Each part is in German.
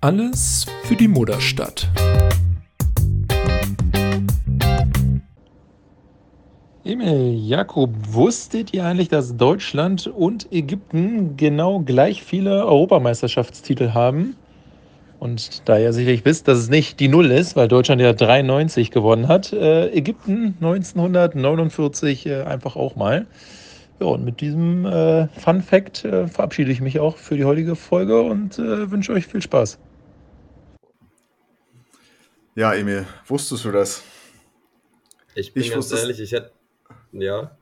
Alles für die Mutterstadt. Emil, Jakob, wusstet ihr eigentlich, dass Deutschland und Ägypten genau gleich viele Europameisterschaftstitel haben? Und da ihr sicherlich wisst, dass es nicht die Null ist, weil Deutschland ja 93 gewonnen hat, äh, Ägypten 1949 äh, einfach auch mal. Ja, und mit diesem äh, Fun Fact äh, verabschiede ich mich auch für die heutige Folge und äh, wünsche euch viel Spaß. Ja, Emil, wusstest du das? Ich bin ich ganz ehrlich, ich hätte. Ja.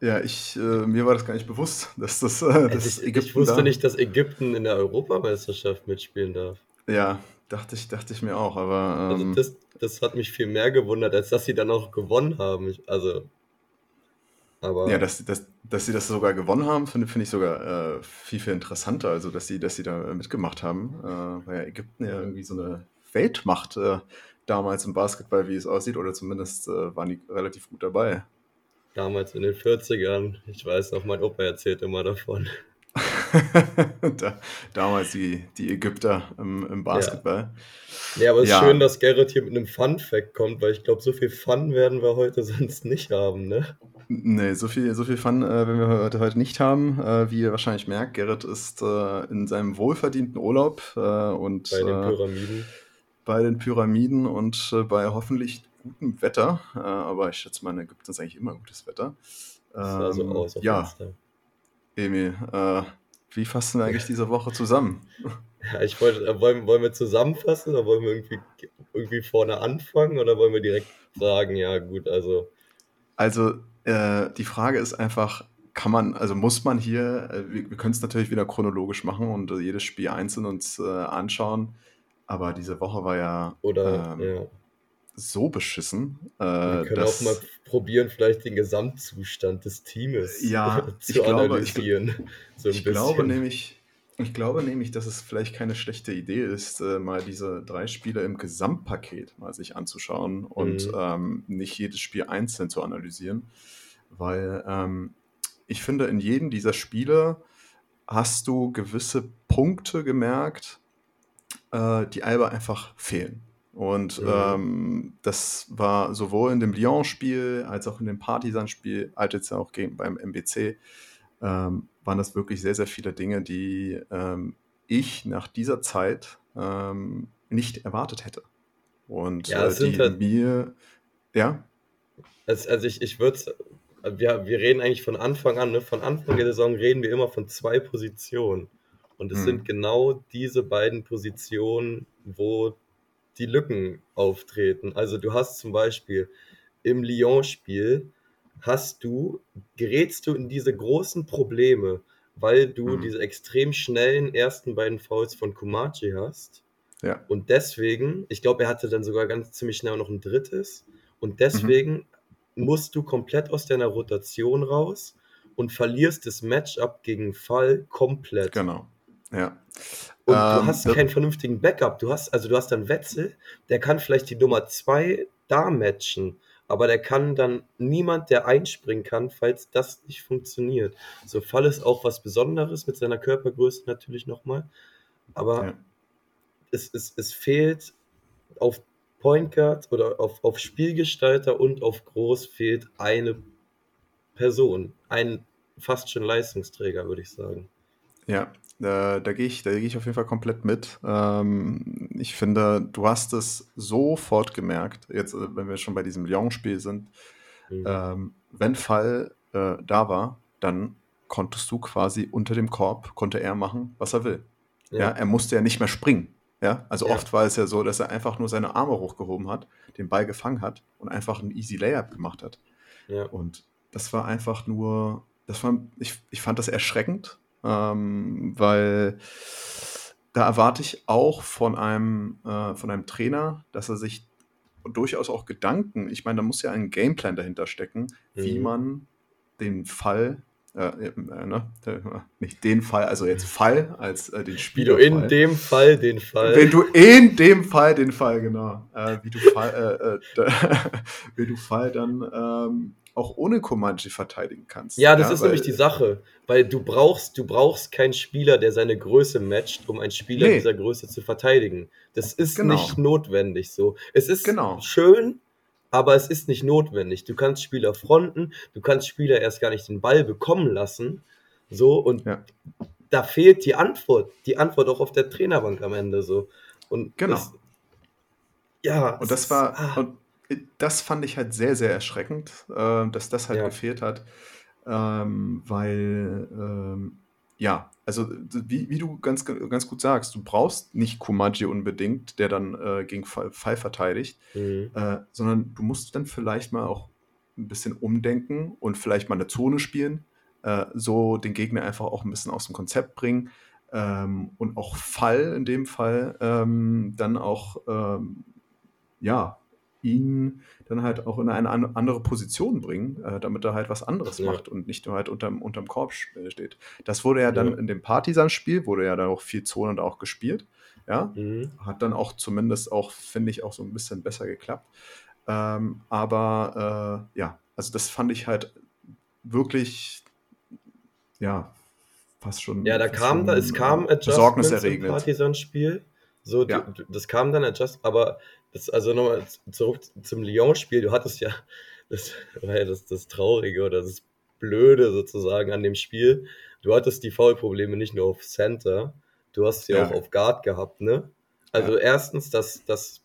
Ja, ich, äh, mir war das gar nicht bewusst, dass das. Äh, das ich, ich wusste da... nicht, dass Ägypten in der Europameisterschaft mitspielen darf. Ja, dachte ich, dachte ich mir auch, aber. Also ähm... Also, das, das hat mich viel mehr gewundert, als dass sie dann auch gewonnen haben. Ich, also. Aber ja, dass, dass, dass sie das sogar gewonnen haben, finde find ich sogar äh, viel, viel interessanter. Also, dass sie, dass sie da mitgemacht haben. Äh, weil ja Ägypten ja irgendwie so eine Weltmacht äh, damals im Basketball, wie es aussieht, oder zumindest äh, waren die relativ gut dabei. Damals in den 40ern, ich weiß noch, mein Opa erzählt immer davon. da, damals die, die Ägypter im, im Basketball. Ja, ja aber es ja. ist schön, dass Gerrit hier mit einem Fun-Fact kommt, weil ich glaube, so viel Fun werden wir heute sonst nicht haben, ne? Nee, so viel, so viel Fun äh, werden wir heute, heute nicht haben. Äh, wie ihr wahrscheinlich merkt, Gerrit ist äh, in seinem wohlverdienten Urlaub äh, und bei den äh, Pyramiden bei den Pyramiden und äh, bei hoffentlich gutem Wetter. Aber ich schätze mal, in Ägypten ist eigentlich immer gutes Wetter. Ähm, das so aus ja, Emil, äh, wie fassen wir eigentlich diese Woche zusammen? Ja, ich wollte, äh, wollen, wollen wir zusammenfassen oder wollen wir irgendwie, irgendwie vorne anfangen oder wollen wir direkt sagen, ja gut, also. Also äh, die Frage ist einfach, kann man, also muss man hier, äh, wir, wir können es natürlich wieder chronologisch machen und jedes Spiel einzeln uns anschauen. Aber diese Woche war ja, Oder, ähm, ja. So beschissen. Äh, Wir können dass, auch mal probieren, vielleicht den Gesamtzustand des Teams ja, zu ich analysieren. Glaube, ich, so ich glaube nämlich, ich glaube nämlich, dass es vielleicht keine schlechte Idee ist, äh, mal diese drei Spiele im Gesamtpaket mal sich anzuschauen und mhm. ähm, nicht jedes Spiel einzeln zu analysieren. Weil ähm, ich finde, in jedem dieser Spiele hast du gewisse Punkte gemerkt, äh, die Alba einfach fehlen. Und mhm. ähm, das war sowohl in dem Lyon-Spiel als auch in dem Partisan-Spiel, als jetzt auch gegen, beim MBC, ähm, waren das wirklich sehr, sehr viele Dinge, die ähm, ich nach dieser Zeit ähm, nicht erwartet hätte. Und ja, äh, die halt, mir, ja. Also, also ich, ich würde wir, wir reden eigentlich von Anfang an, ne? von Anfang der Saison reden wir immer von zwei Positionen. Und es hm. sind genau diese beiden Positionen, wo die Lücken auftreten. Also du hast zum Beispiel im Lyon-Spiel hast du, gerätst du in diese großen Probleme, weil du hm. diese extrem schnellen ersten beiden Fouls von Kumachi hast. Ja. Und deswegen, ich glaube, er hatte dann sogar ganz ziemlich schnell noch ein drittes. Und deswegen mhm. musst du komplett aus deiner Rotation raus und verlierst das Matchup gegen Fall komplett. Genau. Ja. Und ähm, du hast keinen vernünftigen Backup. Du hast, also du hast dann Wetzel, der kann vielleicht die Nummer 2 da matchen, aber der kann dann niemand, der einspringen kann, falls das nicht funktioniert. So Fall ist auch was Besonderes mit seiner Körpergröße natürlich nochmal. Aber ja. es, es, es fehlt auf Point Guard oder auf, auf Spielgestalter und auf Groß fehlt eine Person. Ein fast schon Leistungsträger, würde ich sagen. Ja, da, da gehe ich, geh ich auf jeden Fall komplett mit. Ähm, ich finde, du hast es sofort gemerkt, jetzt, äh, wenn wir schon bei diesem Lyon-Spiel sind, mhm. ähm, wenn Fall äh, da war, dann konntest du quasi unter dem Korb, konnte er machen, was er will. Ja, ja er musste ja nicht mehr springen. Ja, also ja. oft war es ja so, dass er einfach nur seine Arme hochgehoben hat, den Ball gefangen hat und einfach ein easy Layup gemacht hat. Ja. Und das war einfach nur, das war, ich, ich fand das erschreckend, ähm, weil da erwarte ich auch von einem, äh, von einem Trainer, dass er sich durchaus auch Gedanken, ich meine, da muss ja ein Gameplan dahinter stecken, mhm. wie man den Fall, äh, äh, ne, nicht den Fall, also jetzt Fall als äh, den Spieler. Wie du in dem Fall den Fall. Wenn du in dem Fall den Fall, genau, äh, wie du Fall, äh, wie du Fall dann ähm, auch ohne Komanji verteidigen kannst. Ja, das ja, ist nämlich die Sache, weil du brauchst, du brauchst keinen Spieler, der seine Größe matcht, um einen Spieler nee. dieser Größe zu verteidigen. Das ist genau. nicht notwendig so. Es ist genau. schön, aber es ist nicht notwendig. Du kannst Spieler fronten, du kannst Spieler erst gar nicht den Ball bekommen lassen, so und ja. da fehlt die Antwort, die Antwort auch auf der Trainerbank am Ende so. Und genau. Das, ja. Und das war, ah. und das fand ich halt sehr, sehr erschreckend, äh, dass das halt ja. gefehlt hat, ähm, weil, ähm, ja, also wie, wie du ganz, ganz gut sagst, du brauchst nicht Kumaji unbedingt, der dann äh, gegen Fall, verteidigt, mhm. äh, sondern du musst dann vielleicht mal auch ein bisschen umdenken und vielleicht mal eine Zone spielen, äh, so den Gegner einfach auch ein bisschen aus dem Konzept bringen ähm, und auch Fall in dem Fall ähm, dann auch ähm, ja ihn dann halt auch in eine andere Position bringen, äh, damit er halt was anderes ja. macht und nicht nur halt unterm, unterm Korb steht. Das wurde ja dann ja. in dem Partisan-Spiel, wurde ja dann auch viel Zone und auch gespielt. Ja, mhm. hat dann auch zumindest auch, finde ich, auch so ein bisschen besser geklappt. Ähm, aber äh, ja, also das fand ich halt wirklich, ja, fast schon. Ja, da kam, da, es kam besorgniserregend. Partisan-Spiel. So, ja. das kam dann Adjust, aber das, also nochmal zurück zum Lyon-Spiel. Du hattest ja, das ja das, das Traurige oder das Blöde sozusagen an dem Spiel. Du hattest die Foul-Probleme nicht nur auf Center, du hast sie ja. auch auf Guard gehabt, ne? Also ja. erstens, dass das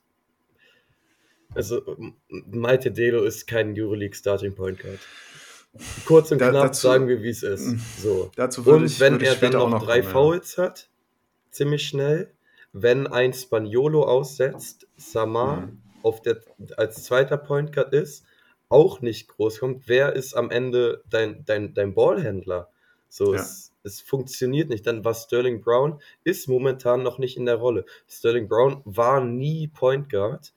also Malte Delo ist kein Euroleague Starting Point Guard. Kurz und da, knapp dazu, sagen wir, wie es ist. Mm, so. und ich, wenn er dann noch, noch drei kommen, Fouls hat, ziemlich schnell, wenn ein Spaniolo aussetzt, Samar mhm. auf der, als zweiter Point Guard ist, auch nicht groß kommt, wer ist am Ende dein, dein, dein Ballhändler? So, ja. es, es funktioniert nicht. Dann war Sterling Brown, ist momentan noch nicht in der Rolle. Sterling Brown war nie Point Guard.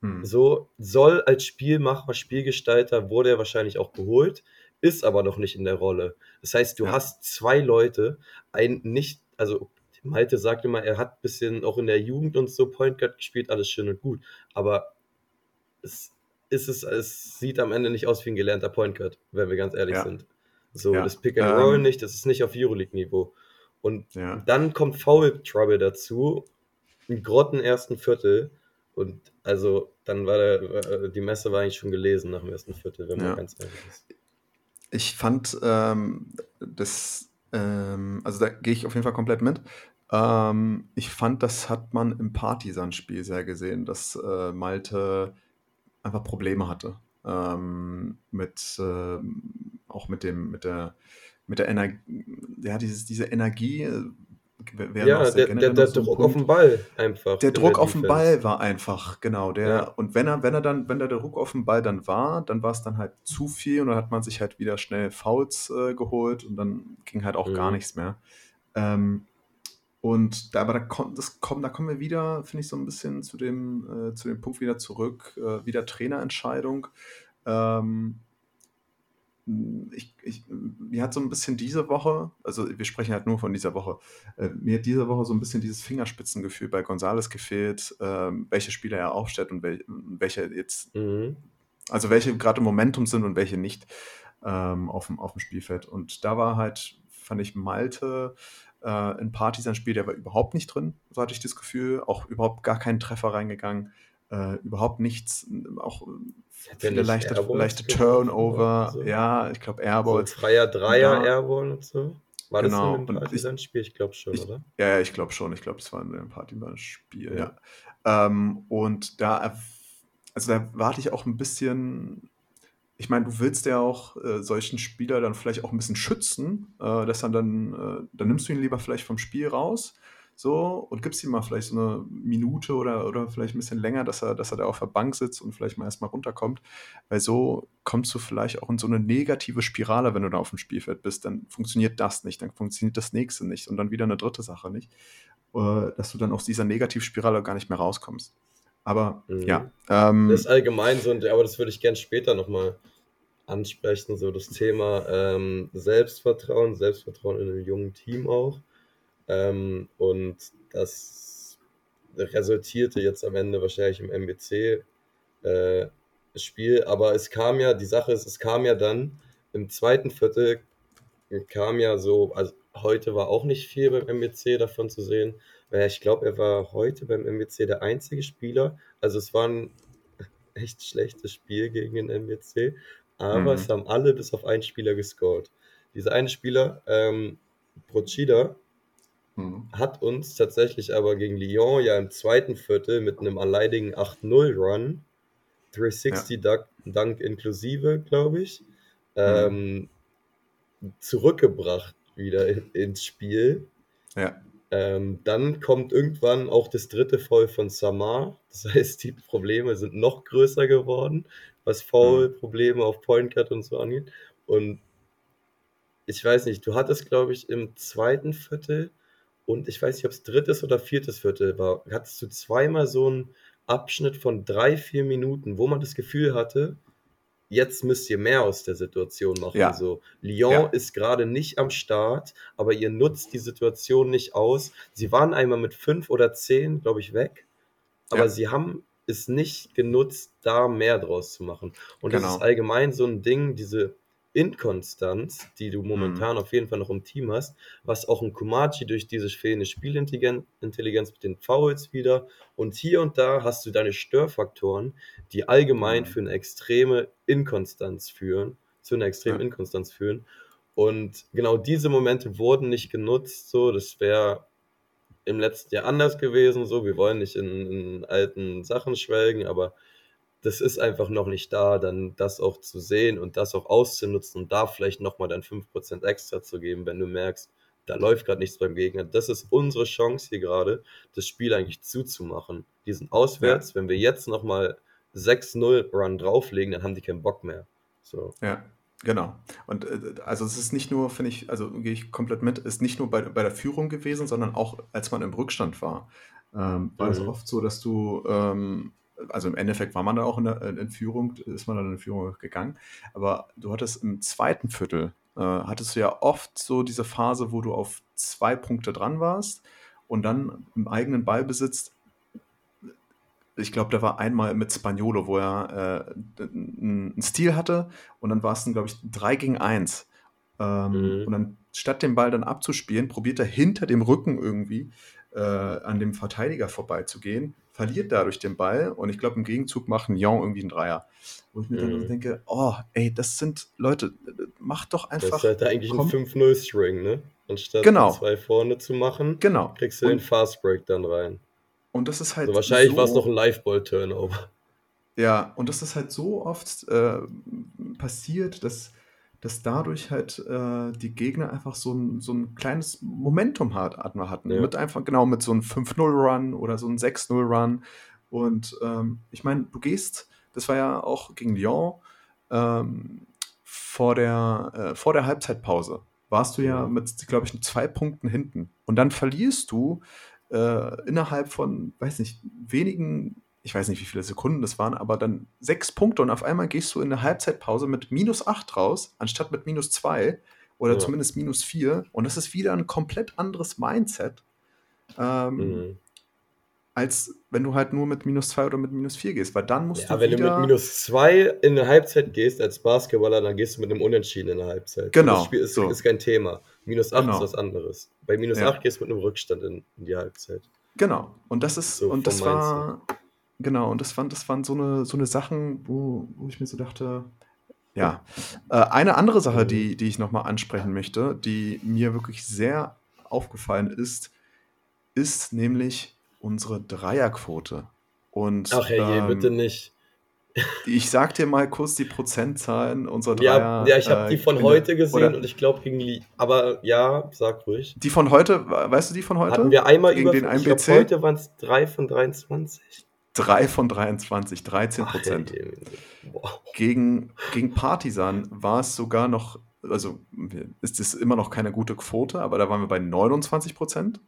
Mhm. So, soll als Spielmacher, Spielgestalter, wurde er wahrscheinlich auch geholt, ist aber noch nicht in der Rolle. Das heißt, du ja. hast zwei Leute, ein nicht, also Malte sagt immer, er hat ein bisschen auch in der Jugend und so Point Guard gespielt, alles schön und gut. Aber es, ist es, es sieht am Ende nicht aus wie ein gelernter Point Guard, wenn wir ganz ehrlich ja. sind. So, ja. das Pick and Roll ähm, nicht, das ist nicht auf Euroleague-Niveau. Und ja. dann kommt Foul Trouble dazu, im grotten ersten Viertel. Und also dann war der, äh, die Messe war eigentlich schon gelesen nach dem ersten Viertel, wenn man ganz ehrlich ist. Ich fand ähm, das, ähm, also da gehe ich auf jeden Fall komplett mit. Ähm, ich fand, das hat man im Partisan-Spiel sehr gesehen, dass äh, Malte einfach Probleme hatte. Ähm, mit, äh, auch mit dem, mit der, mit der Energie, ja, dieses, diese Energie, äh, ja, der, der, der so Druck Punkt. auf den Ball einfach. Der Druck auf den Ball war einfach, genau. Der, ja. Und wenn er, wenn er dann, wenn der Druck auf den Ball dann war, dann war es dann halt zu viel und dann hat man sich halt wieder schnell Fouls äh, geholt und dann ging halt auch mhm. gar nichts mehr. Ähm, und da, aber da, kommt, das kommt, da kommen wir wieder, finde ich, so ein bisschen zu dem, äh, zu dem Punkt wieder zurück, äh, wieder Trainerentscheidung. Ähm, ich, ich, mir hat so ein bisschen diese Woche, also wir sprechen halt nur von dieser Woche, äh, mir hat diese Woche so ein bisschen dieses Fingerspitzengefühl bei Gonzales gefehlt, äh, welche Spieler er aufstellt und wel, welche jetzt, mhm. also welche gerade im Momentum sind und welche nicht ähm, auf, dem, auf dem Spielfeld. Und da war halt, fand ich Malte äh, ein Partisan-Spiel, der war überhaupt nicht drin, so hatte ich das Gefühl. Auch überhaupt gar keinen Treffer reingegangen. Äh, überhaupt nichts, auch viele leichte, leichte Turnover. So. Ja, ich glaube Airballs. So freier Dreier, ja. Airball und so. War genau. das in einem Partisan-Spiel? Ich glaube schon, ich, oder? Ja, ich glaube schon. Ich glaube, es war in einem Partisan-Spiel, ja. ja. Ähm, und da, also da warte ich auch ein bisschen ich meine, du willst ja auch äh, solchen Spieler dann vielleicht auch ein bisschen schützen, äh, dass er dann, äh, dann nimmst du ihn lieber vielleicht vom Spiel raus, so, und gibst ihm mal vielleicht so eine Minute oder, oder vielleicht ein bisschen länger, dass er, dass er da auf der Bank sitzt und vielleicht mal erstmal runterkommt. Weil so kommst du vielleicht auch in so eine negative Spirale, wenn du da auf dem Spielfeld bist. Dann funktioniert das nicht, dann funktioniert das nächste nicht und dann wieder eine dritte Sache nicht. Äh, dass du dann aus dieser Negativspirale gar nicht mehr rauskommst. Aber mhm. ja. Ähm, das ist allgemein so, aber das würde ich gerne später nochmal ansprechen, so das Thema ähm, Selbstvertrauen, Selbstvertrauen in einem jungen Team auch. Ähm, und das resultierte jetzt am Ende wahrscheinlich im MBC äh, Spiel, aber es kam ja, die Sache ist, es kam ja dann im zweiten Viertel, kam ja so, also heute war auch nicht viel beim MBC davon zu sehen, weil ich glaube, er war heute beim MBC der einzige Spieler, also es war ein echt schlechtes Spiel gegen den MBC, aber mhm. es haben alle bis auf einen Spieler gescored. Dieser eine Spieler, ähm, Procida, mhm. hat uns tatsächlich aber gegen Lyon ja im zweiten Viertel mit einem alleinigen 8-0-Run 360 ja. Dunk, inklusive, glaube ich, ähm, zurückgebracht wieder in, ins Spiel. Ja. Ähm, dann kommt irgendwann auch das dritte Foul von Samar. Das heißt, die Probleme sind noch größer geworden, was Foul-Probleme auf Point Cut und so angeht. Und ich weiß nicht, du hattest, glaube ich, im zweiten Viertel und ich weiß nicht, ob es drittes oder viertes Viertel war, hattest du zweimal so ein Abschnitt von drei, vier Minuten, wo man das Gefühl hatte, jetzt müsst ihr mehr aus der Situation machen. Ja. So, Lyon ja. ist gerade nicht am Start, aber ihr nutzt die Situation nicht aus. Sie waren einmal mit fünf oder zehn, glaube ich, weg, aber ja. sie haben es nicht genutzt, da mehr draus zu machen. Und genau. das ist allgemein so ein Ding, diese Inkonstanz, die du momentan mhm. auf jeden Fall noch im Team hast, was auch ein Kumachi durch diese fehlende Spielintelligenz mit den Fouls wieder und hier und da hast du deine Störfaktoren, die allgemein mhm. für eine extreme Inkonstanz führen, zu einer extremen ja. Inkonstanz führen und genau diese Momente wurden nicht genutzt, so, das wäre im letzten Jahr anders gewesen, so, wir wollen nicht in, in alten Sachen schwelgen, aber das ist einfach noch nicht da, dann das auch zu sehen und das auch auszunutzen und da vielleicht nochmal dann 5% extra zu geben, wenn du merkst, da läuft gerade nichts beim Gegner. Das ist unsere Chance hier gerade, das Spiel eigentlich zuzumachen. Diesen Auswärts, ja. wenn wir jetzt nochmal 6-0 Run drauflegen, dann haben die keinen Bock mehr. So. Ja, genau. Und äh, also es ist nicht nur, finde ich, also gehe ich komplett mit, ist nicht nur bei, bei der Führung gewesen, sondern auch als man im Rückstand war. Ähm, war mhm. es oft so, dass du ähm, also im Endeffekt war man da auch in, der, in Führung, ist man dann in Führung gegangen. Aber du hattest im zweiten Viertel, äh, hattest du ja oft so diese Phase, wo du auf zwei Punkte dran warst und dann im eigenen Ballbesitz, ich glaube, da war einmal mit Spagnolo, wo er äh, einen Stil hatte und dann war es dann, glaube ich, 3 gegen 1. Ähm, mhm. Und dann statt den Ball dann abzuspielen, probiert er hinter dem Rücken irgendwie äh, an dem Verteidiger vorbeizugehen verliert dadurch den Ball und ich glaube, im Gegenzug macht Lyon irgendwie einen Dreier. Wo ich mir mhm. dann denke, oh, ey, das sind Leute, macht doch einfach. Das ist halt eigentlich komm. ein 5-0-String, ne? Anstatt genau. zwei vorne zu machen, genau. kriegst du und, den Fastbreak dann rein. Und das ist halt. Also wahrscheinlich so, war es noch ein Liveball-Turnover. Ja, und das ist halt so oft äh, passiert, dass dass dadurch halt äh, die Gegner einfach so ein, so ein kleines Momentum hat, hatten. Ja. Mit einfach, genau, mit so einem 5-0-Run oder so einem 6-0-Run. Und ähm, ich meine, du gehst, das war ja auch gegen Lyon, ähm, vor, der, äh, vor der Halbzeitpause warst du ja mit, glaube ich, zwei Punkten hinten. Und dann verlierst du äh, innerhalb von, weiß nicht, wenigen ich weiß nicht, wie viele Sekunden das waren, aber dann sechs Punkte und auf einmal gehst du in eine Halbzeitpause mit minus acht raus, anstatt mit minus zwei oder ja. zumindest minus vier. Und das ist wieder ein komplett anderes Mindset, ähm, mhm. als wenn du halt nur mit minus zwei oder mit minus vier gehst, weil dann musst ja, du. wenn du mit minus zwei in eine Halbzeit gehst als Basketballer, dann gehst du mit einem Unentschieden in eine Halbzeit. Genau. das Spiel ist, so. ist kein Thema. Minus acht genau. ist was anderes. Bei minus ja. acht gehst du mit einem Rückstand in, in die Halbzeit. Genau. Und das ist, so und das war. Genau, und das, waren, das waren so eine, so eine Sachen, wo, wo ich mir so dachte, ja. Äh, eine andere Sache, die, die ich nochmal ansprechen möchte, die mir wirklich sehr aufgefallen ist, ist nämlich unsere Dreierquote. Und, Ach herrje, ähm, bitte nicht. Ich sag dir mal kurz die Prozentzahlen unserer Dreier. Ja, ja ich habe äh, die von heute gesehen und ich glaube gegen die. Aber ja, sag ruhig. Die von heute, weißt du die von heute? Hatten wir einmal gegen über, den ich glaub, heute waren es 3 von 23. 3 von 23, 13 Prozent. Gegen, gegen Partisan war es sogar noch, also ist es immer noch keine gute Quote, aber da waren wir bei 29 Prozent.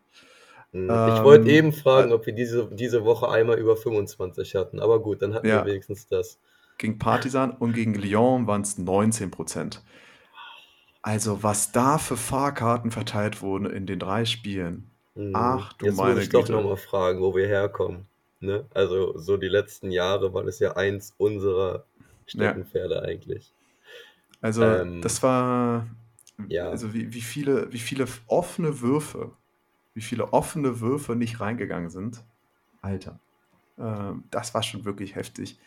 Hm, ich ähm, wollte eben fragen, ob wir diese, diese Woche einmal über 25 hatten, aber gut, dann hatten ja, wir wenigstens das. Gegen Partisan und gegen Lyon waren es 19 Prozent. Also, was da für Fahrkarten verteilt wurden in den drei Spielen. Hm, Ach du Jetzt meine muss ich Güte. doch nochmal fragen, wo wir herkommen. Ne? Also so die letzten Jahre war das ja eins unserer Steckenpferde ja. eigentlich. Also, ähm, das war, ja. also wie, wie, viele, wie viele offene Würfe, wie viele offene Würfe nicht reingegangen sind. Alter, ähm, das war schon wirklich heftig.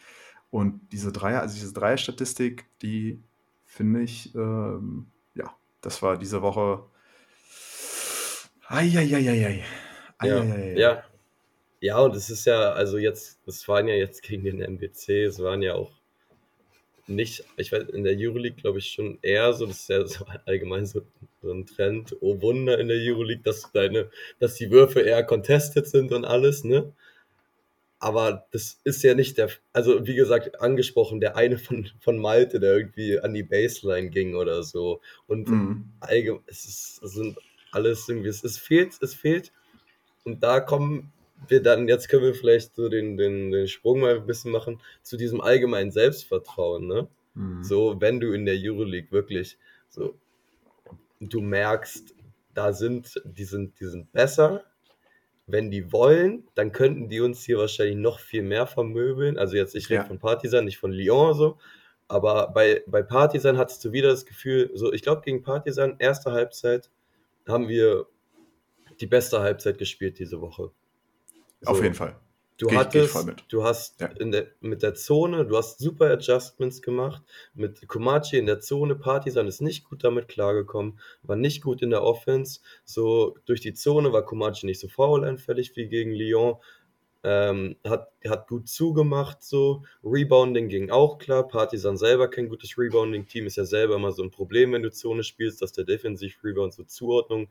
Und diese Dreier, also diese Dreier-Statistik, die finde ich, ähm, ja, das war diese Woche. Eieieiei. Ja, ja. Ja, und es ist ja, also jetzt, es waren ja jetzt gegen den MBC, es waren ja auch nicht, ich weiß, in der Euroleague glaube ich schon eher so, das ist ja so allgemein so, so ein Trend, oh Wunder in der Euroleague, dass deine, dass die Würfe eher contested sind und alles, ne? Aber das ist ja nicht der, also wie gesagt, angesprochen, der eine von, von Malte, der irgendwie an die Baseline ging oder so. Und mhm. allgemein, es, ist, es sind alles irgendwie, es, es fehlt, es fehlt. Und da kommen wir dann, jetzt können wir vielleicht so den, den, den Sprung mal ein bisschen machen zu diesem allgemeinen Selbstvertrauen, ne? Mhm. So, wenn du in der Euroleague wirklich so, du merkst, da sind, die sind, die sind besser. Wenn die wollen, dann könnten die uns hier wahrscheinlich noch viel mehr vermöbeln. Also jetzt, ich rede ja. von Partisan, nicht von Lyon so. Aber bei, bei Partisan hattest du wieder das Gefühl, so, ich glaube, gegen Partisan, erste Halbzeit, haben wir die beste Halbzeit gespielt diese Woche. So. Auf jeden Fall. Du geh, hattest, geh du hast ja. in der, mit der Zone, du hast super Adjustments gemacht. Mit Komachi in der Zone, Partisan ist nicht gut damit klargekommen, war nicht gut in der Offense. So durch die Zone war Komachi nicht so faulanfällig wie gegen Lyon. Ähm, hat, hat gut zugemacht, so. Rebounding ging auch klar. Partisan selber kein gutes Rebounding-Team, ist ja selber immer so ein Problem, wenn du Zone spielst, dass der Defensiv-Rebound so Zuordnung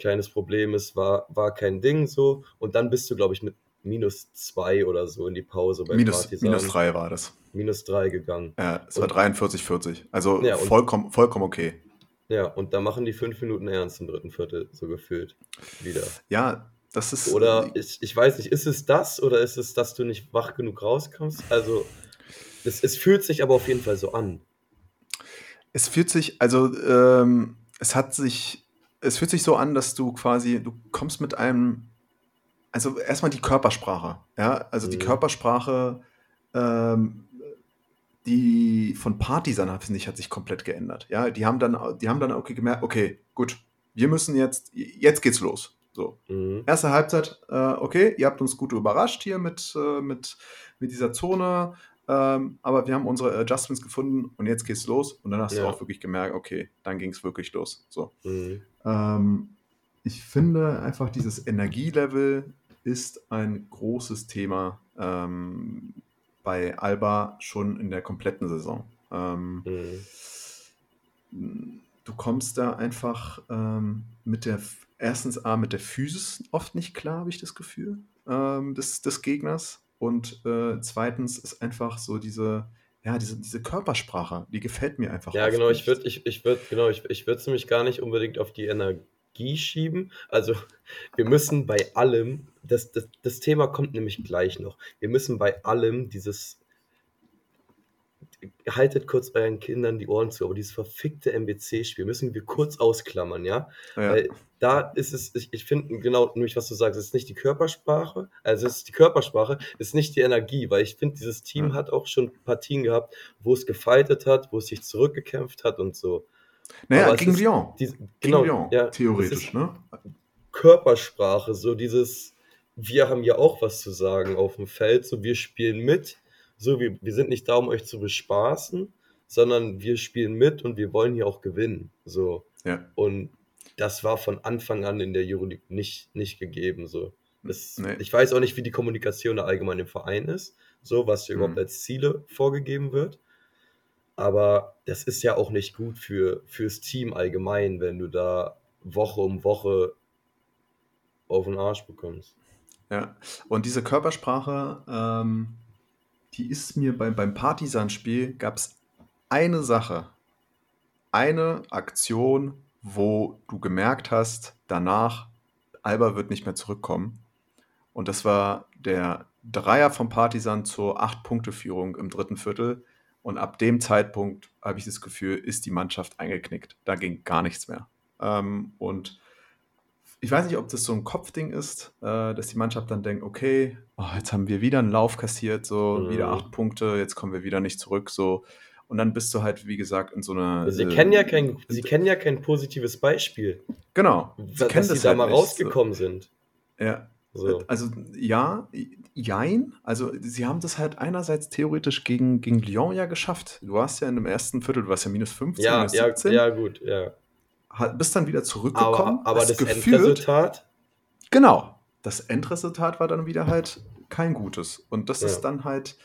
kleines Problem ist, war, war kein Ding so. Und dann bist du, glaube ich, mit minus zwei oder so in die Pause bei minus, Partisan. Minus drei war das. Minus drei gegangen. Ja, es war 43, 40. Also ja, vollkommen, vollkommen okay. Ja, und da machen die fünf Minuten ernst im dritten Viertel, so gefühlt. Wieder. Ja, das ist. Oder ich, ich weiß nicht, ist es das oder ist es, dass du nicht wach genug rauskommst? Also, es, es fühlt sich aber auf jeden Fall so an. Es fühlt sich, also, ähm, es hat sich es fühlt sich so an, dass du quasi, du kommst mit einem, also erstmal die Körpersprache, ja, also mhm. die Körpersprache, ähm, die von Partisan, finde ich, hat sich komplett geändert. Ja, die haben dann, die haben dann okay gemerkt, okay, gut, wir müssen jetzt, jetzt geht's los. So. Mhm. Erste Halbzeit, äh, okay, ihr habt uns gut überrascht hier mit, äh, mit, mit dieser Zone. Ähm, aber wir haben unsere Adjustments gefunden und jetzt geht's los. Und dann hast ja. du auch wirklich gemerkt, okay, dann ging es wirklich los. So. Mhm. Ähm, ich finde einfach, dieses Energielevel ist ein großes Thema ähm, bei Alba schon in der kompletten Saison. Ähm, mhm. Du kommst da einfach ähm, mit der, erstens A, mit der Physis oft nicht klar, habe ich das Gefühl, ähm, des, des Gegners. Und äh, zweitens ist einfach so diese, ja, diese, diese Körpersprache, die gefällt mir einfach. Ja, genau, nicht. ich würde, ich, ich würde, genau, ich, ich würde es nämlich gar nicht unbedingt auf die Energie schieben. Also wir müssen bei allem, das, das, das Thema kommt nämlich gleich noch, wir müssen bei allem dieses haltet kurz euren Kindern die Ohren zu, aber dieses verfickte MBC-Spiel müssen wir kurz ausklammern, ja? ja. Weil da ist es, ich, ich finde genau, nämlich was du sagst, es ist nicht die Körpersprache, also es ist die Körpersprache, es ist nicht die Energie, weil ich finde, dieses Team ja. hat auch schon Partien gehabt, wo es gefeitet hat, wo es sich zurückgekämpft hat und so. Naja, gegen Lyon. Genau, Lyon, ja, theoretisch, ne? Körpersprache, so dieses, wir haben ja auch was zu sagen auf dem Feld, so wir spielen mit, so, wir, wir sind nicht da, um euch zu bespaßen, sondern wir spielen mit und wir wollen hier auch gewinnen. So. Ja. Und das war von Anfang an in der Euroleague nicht, nicht gegeben. So. Das, nee. Ich weiß auch nicht, wie die Kommunikation da allgemein im Verein ist, so was mhm. überhaupt als Ziele vorgegeben wird. Aber das ist ja auch nicht gut für, fürs Team allgemein, wenn du da Woche um Woche auf den Arsch bekommst. Ja, und diese Körpersprache, ähm, die ist mir beim, beim Partisan-Spiel gab es eine Sache, eine Aktion, wo du gemerkt hast, danach, Alba wird nicht mehr zurückkommen. Und das war der Dreier vom Partisan zur Acht-Punkte-Führung im dritten Viertel. Und ab dem Zeitpunkt habe ich das Gefühl, ist die Mannschaft eingeknickt. Da ging gar nichts mehr. Ähm, und ich weiß nicht, ob das so ein Kopfding ist, äh, dass die Mannschaft dann denkt, okay, oh, jetzt haben wir wieder einen Lauf kassiert, so mhm. wieder acht Punkte, jetzt kommen wir wieder nicht zurück, so. Und dann bist du halt, wie gesagt, in so einer. Sie, äh, kennen, ja kein, sie kennen ja kein positives Beispiel. Genau. Sie dass sie halt da mal rausgekommen so. sind. Ja. So. Also ja, jein. Also sie haben das halt einerseits theoretisch gegen, gegen Lyon ja geschafft. Du warst ja in dem ersten Viertel, du warst ja minus 15, ja, minus 17. Ja, ja, gut, ja bist dann wieder zurückgekommen. Aber, aber das geführt, Endresultat? Genau. Das Endresultat war dann wieder halt kein gutes. Und das ja. ist dann halt,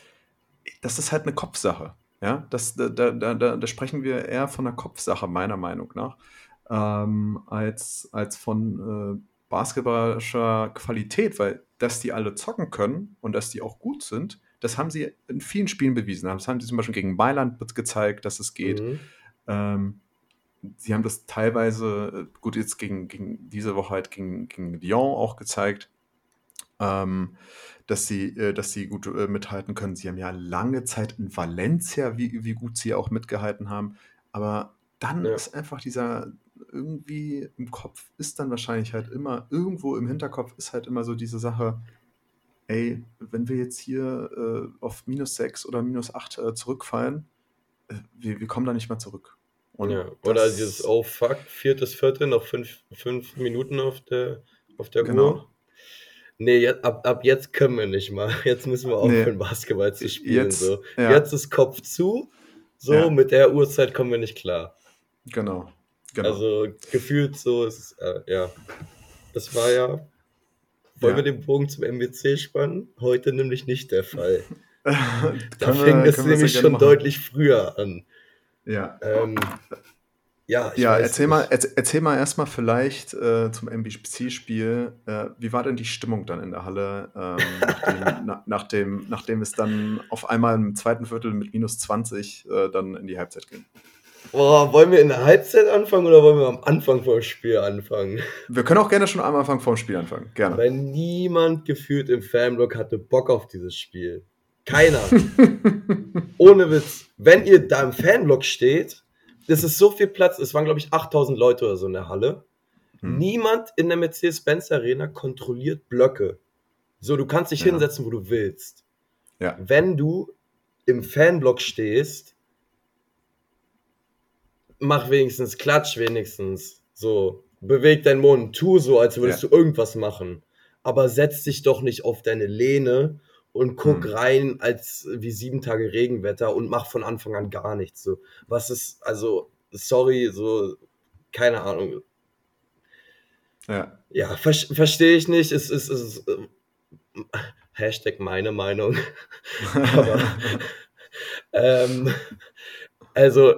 das ist halt eine Kopfsache. Ja, das, da, da, da, da sprechen wir eher von einer Kopfsache, meiner Meinung nach, ähm, als, als von äh, basketballischer Qualität, weil dass die alle zocken können und dass die auch gut sind, das haben sie in vielen Spielen bewiesen. Das haben sie zum Beispiel gegen Mailand gezeigt, dass es geht. Mhm. Ähm, sie haben das teilweise, äh, gut, jetzt gegen, gegen diese Woche halt gegen, gegen Lyon auch gezeigt, ähm, dass, sie, äh, dass sie gut äh, mithalten können. Sie haben ja lange Zeit in Valencia, wie, wie gut sie auch mitgehalten haben. Aber dann ja. ist einfach dieser, irgendwie im Kopf ist dann wahrscheinlich halt immer, irgendwo im Hinterkopf ist halt immer so diese Sache, ey, wenn wir jetzt hier äh, auf minus 6 oder minus 8 äh, zurückfallen, äh, wir, wir kommen da nicht mehr zurück. Und ja, oder dieses Oh fuck, viertes Viertel, noch fünf, fünf Minuten auf der, auf der genau. Uhr. Nee, jetzt, ab, ab jetzt können wir nicht mal. Jetzt müssen wir aufhören, nee. Basketball zu spielen. Jetzt, so. Ja. jetzt ist Kopf zu. So, ja. mit der Uhrzeit kommen wir nicht klar. Genau. genau. Also gefühlt so ist äh, ja. Das war ja. Wollen ja. wir den Bogen zum MWC spannen? Heute nämlich nicht der Fall. da fing es nämlich schon machen. deutlich früher an. Ja. Ähm, ja, ja erzähl, mal, erzähl mal erstmal vielleicht äh, zum MBC-Spiel, äh, wie war denn die Stimmung dann in der Halle, ähm, nachdem, na, nachdem, nachdem es dann auf einmal im zweiten Viertel mit minus 20 äh, dann in die Halbzeit ging? Boah, wollen wir in der Halbzeit anfangen oder wollen wir am Anfang vom Spiel anfangen? Wir können auch gerne schon am Anfang vom Spiel anfangen, gerne. Weil niemand gefühlt im Fanblock hatte Bock auf dieses Spiel. Keiner. Ohne Witz. Wenn ihr da im Fanblock steht, das ist so viel Platz, es waren glaube ich 8000 Leute oder so in der Halle. Hm. Niemand in der Mercedes-Benz Arena kontrolliert Blöcke. So, du kannst dich ja. hinsetzen, wo du willst. Ja. Wenn du im Fanblock stehst, mach wenigstens, klatsch wenigstens. So, beweg deinen Mund, tu so, als würdest ja. du irgendwas machen. Aber setz dich doch nicht auf deine Lehne und guck hm. rein als wie sieben Tage Regenwetter und mach von Anfang an gar nichts. So, was ist, also, sorry, so, keine Ahnung. Ja. Ja, ver verstehe ich nicht. Es ist, es ist äh, Hashtag meine Meinung. Aber ähm, also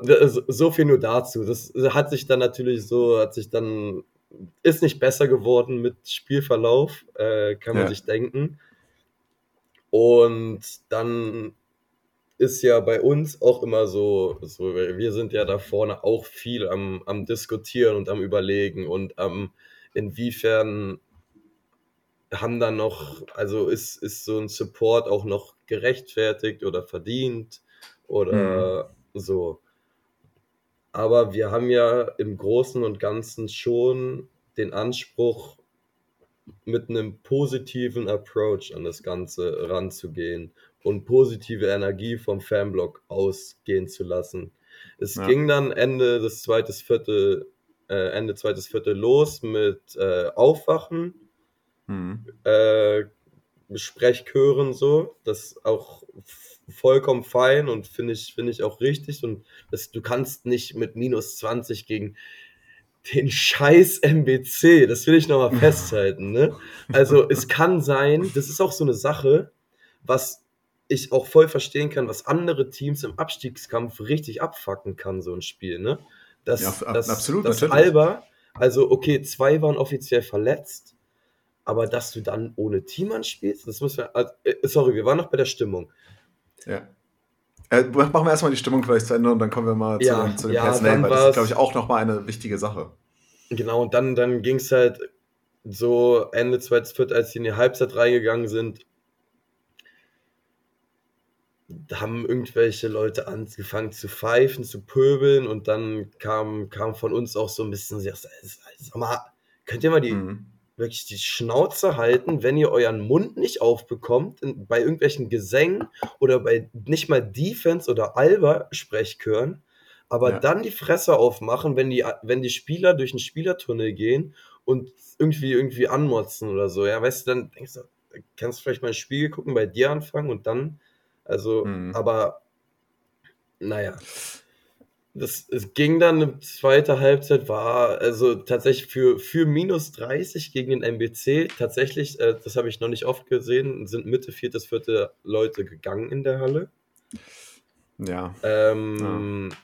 so viel nur dazu. Das hat sich dann natürlich so, hat sich dann, ist nicht besser geworden mit Spielverlauf, äh, kann man ja. sich denken. Und dann ist ja bei uns auch immer so, so, wir sind ja da vorne auch viel am, am Diskutieren und am Überlegen und am, inwiefern haben dann noch, also ist, ist so ein Support auch noch gerechtfertigt oder verdient oder mhm. so. Aber wir haben ja im Großen und Ganzen schon den Anspruch, mit einem positiven Approach an das Ganze ranzugehen und positive Energie vom Fanblock ausgehen zu lassen. Es ja. ging dann Ende des zweites Viertel, äh, Ende zweites Viertel los mit äh, Aufwachen, mhm. äh, Sprechchören so, das auch vollkommen fein und finde ich, finde ich auch richtig und das, du kannst nicht mit minus 20 gegen den scheiß MBC, das will ich nochmal festhalten. Ne? Also es kann sein, das ist auch so eine Sache, was ich auch voll verstehen kann, was andere Teams im Abstiegskampf richtig abfacken kann, so ein Spiel. Ne? Das, ja, das, absolut, das Alba, also okay, zwei waren offiziell verletzt, aber dass du dann ohne Team anspielst, das muss wir, also, äh, sorry, wir waren noch bei der Stimmung. Ja. Äh, machen wir erstmal die Stimmung vielleicht zu Ende und dann kommen wir mal ja, zu, zu dem ja, Personal, weil das ist, glaube ich, auch nochmal eine wichtige Sache. Genau, und dann, dann ging es halt so Ende zweites Viertel, als sie in die Halbzeit reingegangen sind, da haben irgendwelche Leute angefangen zu pfeifen, zu pöbeln und dann kam, kam von uns auch so ein bisschen, sag mal, könnt ihr mal die mhm. Wirklich die Schnauze halten, wenn ihr euren Mund nicht aufbekommt, in, bei irgendwelchen Gesängen oder bei nicht mal Defense oder Alba-Sprechchören, aber ja. dann die Fresse aufmachen, wenn die, wenn die Spieler durch einen Spielertunnel gehen und irgendwie irgendwie anmotzen oder so. Ja, weißt du, dann denkst du, kannst du vielleicht mal ein Spiel gucken, bei dir anfangen und dann, also, mhm. aber naja. Das, es ging dann eine zweite Halbzeit, war also tatsächlich für, für minus 30 gegen den MBC. Tatsächlich, äh, das habe ich noch nicht oft gesehen, sind Mitte, viertes, vierte Leute gegangen in der Halle. Ja. Ähm, ja.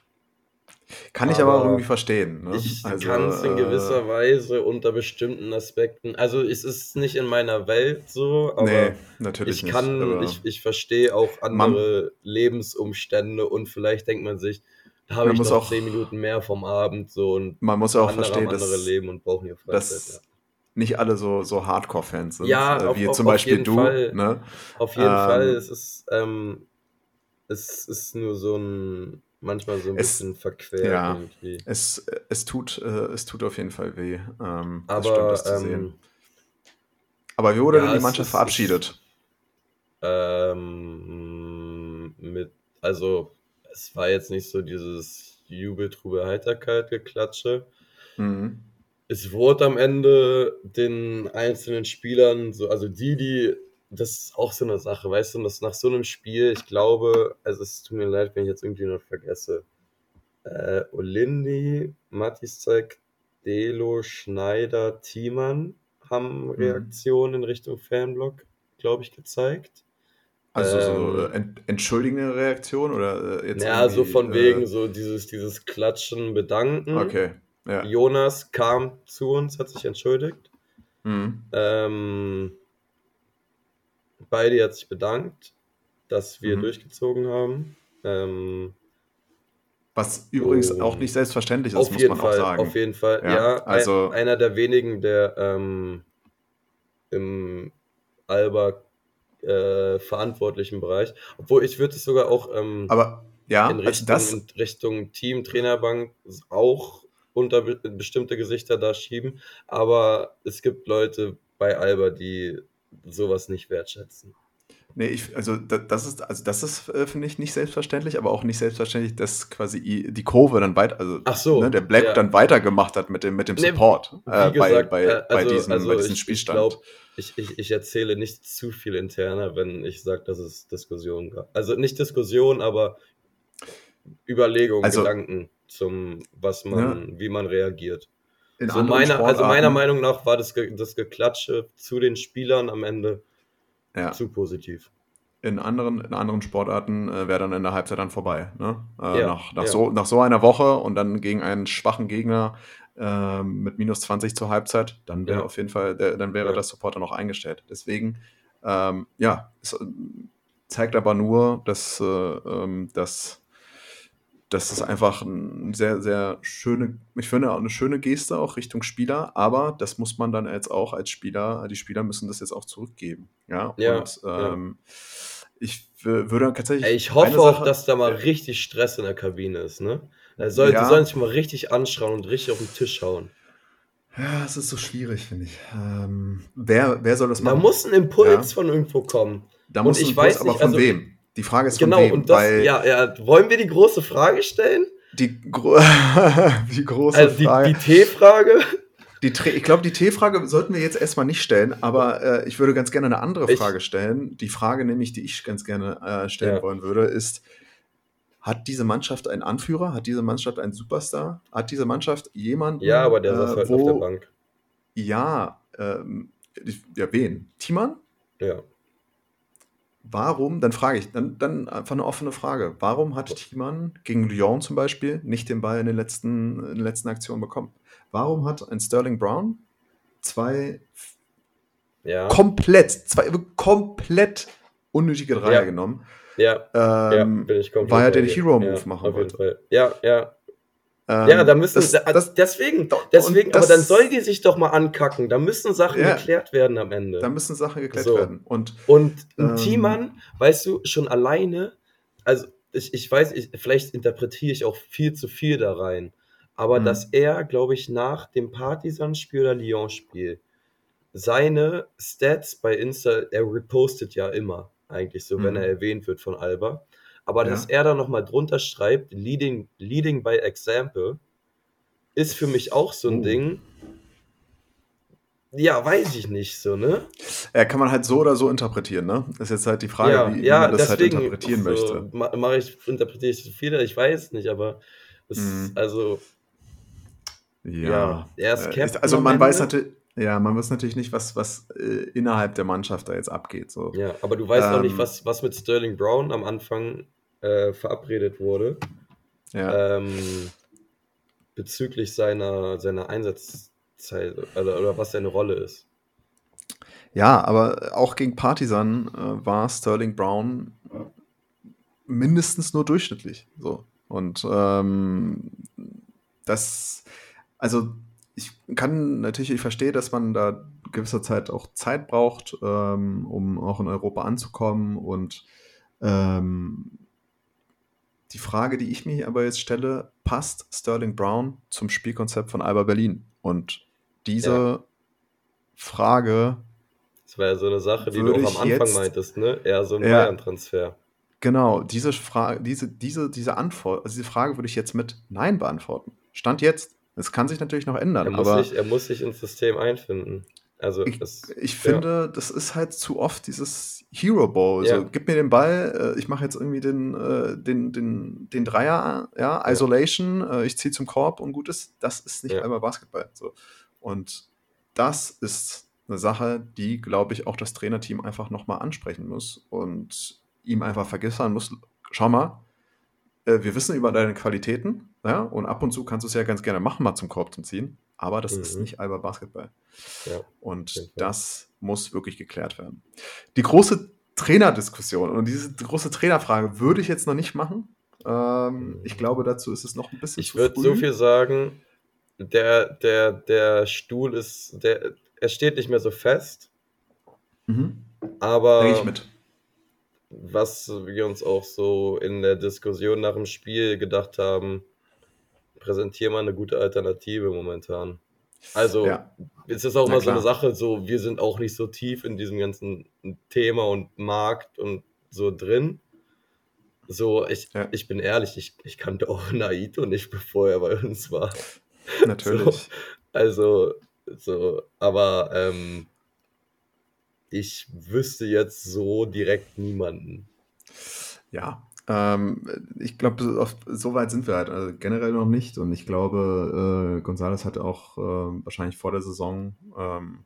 Kann ich aber, aber auch irgendwie verstehen. Ne? Ich also, kann es in gewisser äh, Weise unter bestimmten Aspekten. Also es ist nicht in meiner Welt so, aber nee, natürlich ich kann, nicht, ich, ich verstehe auch andere man, Lebensumstände und vielleicht denkt man sich, da habe ich noch auch, zehn Minuten mehr vom Abend so und man muss auch verstehen, andere dass, leben und brauchen hier Freizeit. Ja. Nicht alle so, so Hardcore-Fans sind, ja, äh, auf, wie auf, zum Beispiel du. Fall, ne? Auf jeden ähm, Fall, es ist, ähm, es ist nur so ein manchmal so ein es, bisschen verquer ja, irgendwie. Es, es, tut, äh, es tut auf jeden Fall weh. Ähm, Aber, das stimmt, das ähm, Aber wie wurde ja, denn die Mannschaft ist, verabschiedet? Ähm, mit, also, es war jetzt nicht so dieses Jubel, Trube, Heiterkeit, Geklatsche. Mhm. Es wurde am Ende den einzelnen Spielern, so, also die, die das ist auch so eine Sache, weißt du, dass nach so einem Spiel, ich glaube, also es tut mir leid, wenn ich jetzt irgendwie noch vergesse, äh, Olindi, Matisek, Delo, Schneider, Thiemann haben mhm. Reaktionen mhm. in Richtung Fanblock, glaube ich, gezeigt. Also ähm, so ent entschuldigende Reaktion oder äh, jetzt Ja, so von wegen äh, so dieses, dieses Klatschen, Bedanken. Okay. Ja. Jonas kam zu uns, hat sich entschuldigt. Mhm. Ähm, Beide hat sich bedankt, dass wir mhm. durchgezogen haben. Ähm, was übrigens oh, auch nicht selbstverständlich ist, muss man Fall, auch sagen. Auf jeden Fall, ja. ja also ein, einer der wenigen, der ähm, im Alba äh, verantwortlichen Bereich, obwohl ich würde es sogar auch ähm, aber, ja, in, Richtung, das, in Richtung Team, Trainerbank auch unter be bestimmte Gesichter da schieben, aber es gibt Leute bei Alba, die sowas nicht wertschätzen. Nee, ich, also das ist, also das ist, äh, finde ich, nicht selbstverständlich, aber auch nicht selbstverständlich, dass quasi die Kurve dann weiter, also so, ne, der Black ja. dann weitergemacht hat mit dem, mit dem Support nee, äh, gesagt, bei, bei, also, bei, diesem, also bei diesem ich, Spielstand. Ich, ich, ich, ich, erzähle nicht zu viel interner, wenn ich sage, dass es Diskussionen gab. Also nicht Diskussion, aber Überlegungen, also, Gedanken zum, was man, ja. wie man reagiert. In so meiner, also meiner Meinung nach war das, das Geklatsche zu den Spielern am Ende ja. zu positiv. In anderen, in anderen Sportarten äh, wäre dann in der Halbzeit dann vorbei. Ne? Äh, ja, nach, nach, ja. so, nach so einer Woche und dann gegen einen schwachen Gegner äh, mit minus 20 zur Halbzeit, dann wäre auf jeden Fall, der, dann wäre das Supporter noch eingestellt. Deswegen, ähm, ja, es äh, zeigt aber nur, dass, äh, ähm, dass das ist einfach eine sehr, sehr schöne, ich finde auch eine schöne Geste auch Richtung Spieler, aber das muss man dann jetzt auch als Spieler, die Spieler müssen das jetzt auch zurückgeben. Ja, ja und ähm, ja. ich würde tatsächlich. Ey, ich hoffe auch, dass da mal richtig Stress in der Kabine ist, ne? Da soll, ja. Die sollen sich mal richtig anschauen und richtig auf den Tisch hauen. Ja, es ist so schwierig, finde ich. Ähm, wer, wer soll das machen? Da muss ein Impuls ja. von irgendwo kommen. Da muss und ich Impuls, weiß nicht, aber von also, wem? Die Frage ist genau, von wem, und das, ja, ja, wollen wir die große Frage stellen? Die, gro die große also die, Frage. Die T-Frage? Die, ich glaube, die T-Frage sollten wir jetzt erstmal nicht stellen, aber äh, ich würde ganz gerne eine andere Frage ich, stellen. Die Frage nämlich, die ich ganz gerne äh, stellen ja. wollen würde, ist, hat diese Mannschaft einen Anführer? Hat diese Mannschaft einen Superstar? Hat diese Mannschaft jemanden? Ja, aber der äh, saß halt wo, auf der Bank. Ja, ähm, ja, wen? Thiemann? Ja. Warum, dann frage ich, dann, dann einfach eine offene Frage. Warum hat Thiemann gegen Lyon zum Beispiel nicht den Ball in, den letzten, in der letzten Aktion bekommen? Warum hat ein Sterling Brown zwei ja. komplett, zwei komplett unnötige Dreier ja. genommen? Ja, ähm, ja bin ich komplett weil er den Hero-Move ja, machen wollte. Ja, ja, ähm, ja, da müssen, das, das, deswegen, deswegen, das, aber dann soll die sich doch mal ankacken. Da müssen Sachen ja, geklärt werden am Ende. Da müssen Sachen geklärt so. werden. Und, und ein ähm, Teammann, weißt du, schon alleine, also ich, ich weiß, ich, vielleicht interpretiere ich auch viel zu viel da rein, aber mhm. dass er, glaube ich, nach dem Partisan-Spiel oder Lyon-Spiel seine Stats bei Insta, er repostet ja immer, eigentlich so, mhm. wenn er erwähnt wird von Alba. Aber ja. dass er da nochmal drunter schreibt, leading, leading by example, ist für mich auch so ein oh. Ding. Ja, weiß ich nicht so, ne? Ja, kann man halt so oder so interpretieren, ne? Ist jetzt halt die Frage, ja, wie, ja, man das halt halt interpretieren so, möchte. Mache ich, interpretiere ich so viele, ich weiß nicht, aber es, mhm. also. Ja, er ist äh, Captain. Also man weiß natürlich. Ja, man weiß natürlich nicht, was, was äh, innerhalb der Mannschaft da jetzt abgeht. So. Ja, aber du weißt ähm, auch nicht, was, was mit Sterling Brown am Anfang äh, verabredet wurde. Ja. Ähm, bezüglich seiner, seiner Einsatzzeit oder, oder was seine Rolle ist. Ja, aber auch gegen Partisan äh, war Sterling Brown mindestens nur durchschnittlich. So. Und ähm, das, also ich kann natürlich, ich verstehe, dass man da gewisser Zeit auch Zeit braucht, ähm, um auch in Europa anzukommen. Und ähm, die Frage, die ich mir aber jetzt stelle, passt Sterling Brown zum Spielkonzept von Alba Berlin? Und diese ja. Frage. Das war ja so eine Sache, die du auch am Anfang jetzt, meintest, ne? Eher so ein ja, Bayern-Transfer. Genau, diese Frage, diese, diese, diese Antwort, also diese Frage würde ich jetzt mit Nein beantworten. Stand jetzt. Es kann sich natürlich noch ändern. Er muss, aber sich, er muss sich ins System einfinden. Also ich, es, ich finde, ja. das ist halt zu oft dieses Hero Bowl. Ja. So, gib mir den Ball, äh, ich mache jetzt irgendwie den, äh, den, den, den Dreier, ja, Isolation, ja. Äh, ich ziehe zum Korb und gut ist. Das ist nicht einmal Basketball. So. Und das ist eine Sache, die, glaube ich, auch das Trainerteam einfach nochmal ansprechen muss und ihm einfach vergessern muss. Schau mal, äh, wir wissen über deine Qualitäten, ja, und ab und zu kannst du es ja ganz gerne machen, mal zum Korb zu ziehen, aber das mhm. ist nicht Alba Basketball. Ja, und das muss wirklich geklärt werden. Die große Trainerdiskussion und diese große Trainerfrage würde ich jetzt noch nicht machen. Ähm, mhm. Ich glaube, dazu ist es noch ein bisschen Ich würde so viel sagen, der, der, der Stuhl ist, der, er steht nicht mehr so fest. Mhm. Aber Denke ich mit was wir uns auch so in der Diskussion nach dem Spiel gedacht haben, präsentieren wir eine gute Alternative momentan. Also, ja. es ist auch Na mal klar. so eine Sache, so, wir sind auch nicht so tief in diesem ganzen Thema und Markt und so drin. So, ich, ja. ich bin ehrlich, ich, ich kannte auch Naito nicht, bevor er bei uns war. Natürlich. So, also, so, aber ähm, ich wüsste jetzt so direkt niemanden. Ja, ähm, ich glaube, so weit sind wir halt also generell noch nicht. Und ich glaube, äh, González hat auch äh, wahrscheinlich vor der Saison ähm,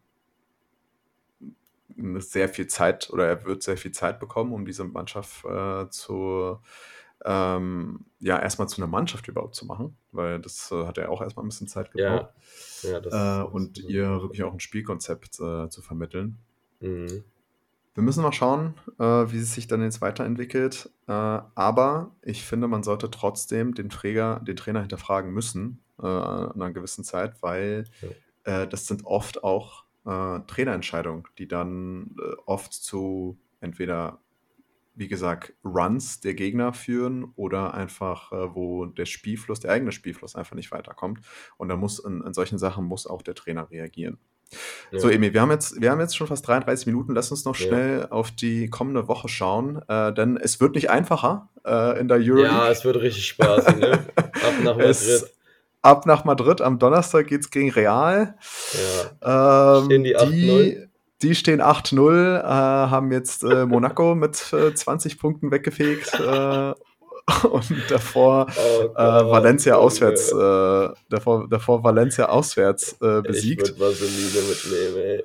sehr viel Zeit oder er wird sehr viel Zeit bekommen, um diese Mannschaft äh, zu ähm, ja erstmal zu einer Mannschaft überhaupt zu machen, weil das äh, hat er auch erstmal ein bisschen Zeit gebraucht. Ja. Ja, äh, und ihr wirklich auch ein Spielkonzept äh, zu vermitteln. Mhm. Wir müssen mal schauen, äh, wie es sich dann jetzt weiterentwickelt. Äh, aber ich finde, man sollte trotzdem den, Träger, den Trainer hinterfragen müssen äh, an einer gewissen Zeit, weil ja. Äh, das sind oft auch äh, Trainerentscheidungen, die dann äh, oft zu entweder, wie gesagt, Runs der Gegner führen oder einfach, wo der Spielfluss, der eigene Spielfluss einfach nicht weiterkommt. Und da muss in, in solchen Sachen muss auch der Trainer reagieren. Ja. So, Emil, wir haben, jetzt, wir haben jetzt schon fast 33 Minuten. Lass uns noch schnell ja. auf die kommende Woche schauen, äh, denn es wird nicht einfacher äh, in der Euro. Ja, es wird richtig Spaß. ne? Ab nach Madrid. Es, ab nach Madrid. Am Donnerstag geht es gegen Real. Ja. Ähm, stehen die 8-0? Die, stehen 8-0, äh, haben jetzt äh, Monaco mit 20 äh, Punkten weggefegt äh, und davor oh äh, Valencia auswärts, äh, davor, davor Valencia auswärts äh, besiegt. Ich mitnehmen, ey.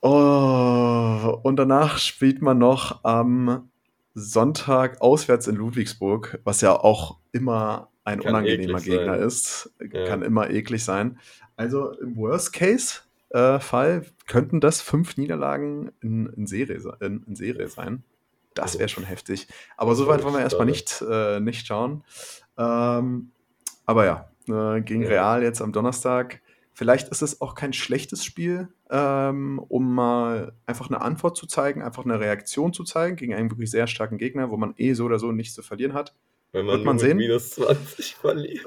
Oh, und danach spielt man noch am Sonntag auswärts in Ludwigsburg, was ja auch immer ein Kann unangenehmer Gegner sein. ist. Ja. Kann immer eklig sein. Also im Worst Case äh, Fall könnten das fünf Niederlagen in, in, Serie, in, in Serie sein. Das wäre schon heftig. Aber so weit wollen wir erstmal nicht, äh, nicht schauen. Ähm, aber ja, äh, gegen Real jetzt am Donnerstag. Vielleicht ist es auch kein schlechtes Spiel, ähm, um mal einfach eine Antwort zu zeigen, einfach eine Reaktion zu zeigen gegen einen wirklich sehr starken Gegner, wo man eh so oder so nichts zu verlieren hat. Wenn man, man sehen. minus 20 verliert.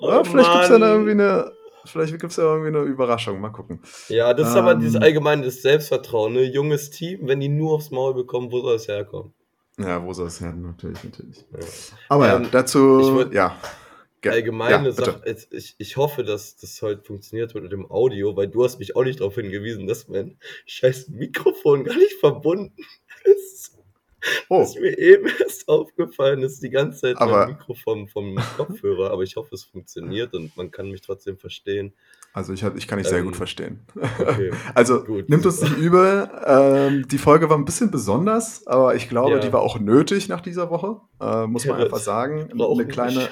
oh, ja, vielleicht gibt es dann irgendwie eine. Vielleicht gibt es ja irgendwie eine Überraschung. Mal gucken. Ja, das ist ähm, aber dieses allgemeine Selbstvertrauen. Ne? Junges Team, wenn die nur aufs Maul bekommen, wo soll es herkommen? Ja, wo soll es herkommen? Natürlich, natürlich. Ja. Aber ähm, ja, dazu. Würd, ja. Allgemeine ja, Sache, ich, ich hoffe, dass das heute funktioniert mit dem Audio, weil du hast mich auch nicht darauf hingewiesen, dass mein scheiß Mikrofon gar nicht verbunden ist. Oh. Ist mir eben erst aufgefallen, ist die ganze Zeit aber, mein Mikro vom, vom Kopfhörer, aber ich hoffe, es funktioniert und man kann mich trotzdem verstehen. Also ich, ich kann dich sehr ähm, gut verstehen. Okay, also gut, nimmt uns nicht übel. Ähm, die Folge war ein bisschen besonders, aber ich glaube, ja. die war auch nötig nach dieser Woche. Äh, muss man ja, einfach sagen. Eine kleine,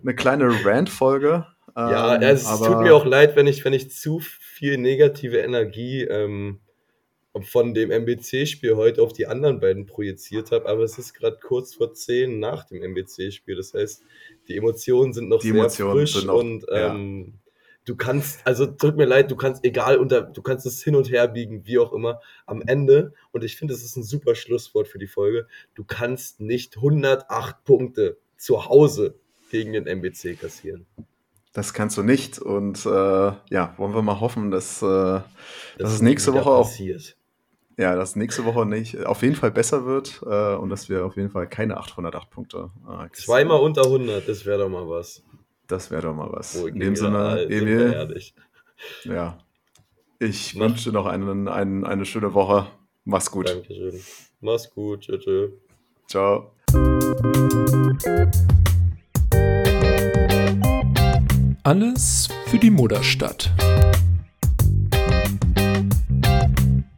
eine kleine Rant-Folge. Ähm, ja, es tut mir auch leid, wenn ich, wenn ich zu viel negative Energie ähm, von dem MBC-Spiel heute auf die anderen beiden projiziert habe, aber es ist gerade kurz vor zehn nach dem MBC-Spiel. Das heißt, die Emotionen sind noch die sehr Emotionen frisch noch, und ähm, ja. du kannst, also tut mir leid, du kannst egal unter, du kannst es hin und her biegen, wie auch immer, am Ende, und ich finde, das ist ein super Schlusswort für die Folge, du kannst nicht 108 Punkte zu Hause gegen den MBC kassieren. Das kannst du nicht. Und äh, ja, wollen wir mal hoffen, dass, äh, dass, dass es nächste Woche auch passiert. Ja, dass nächste Woche nicht, auf jeden Fall besser wird äh, und dass wir auf jeden Fall keine 808 Punkte. Äh, Zweimal unter 100, das wäre doch mal was. Das wäre doch mal was. Oh, In dem Sinne, Emil. Ja. Ich Mach. wünsche noch einen, einen, eine schöne Woche. Mach's gut. Dankeschön. Mach's gut. Tschö, tschö. Ciao. Alles für die Mutterstadt.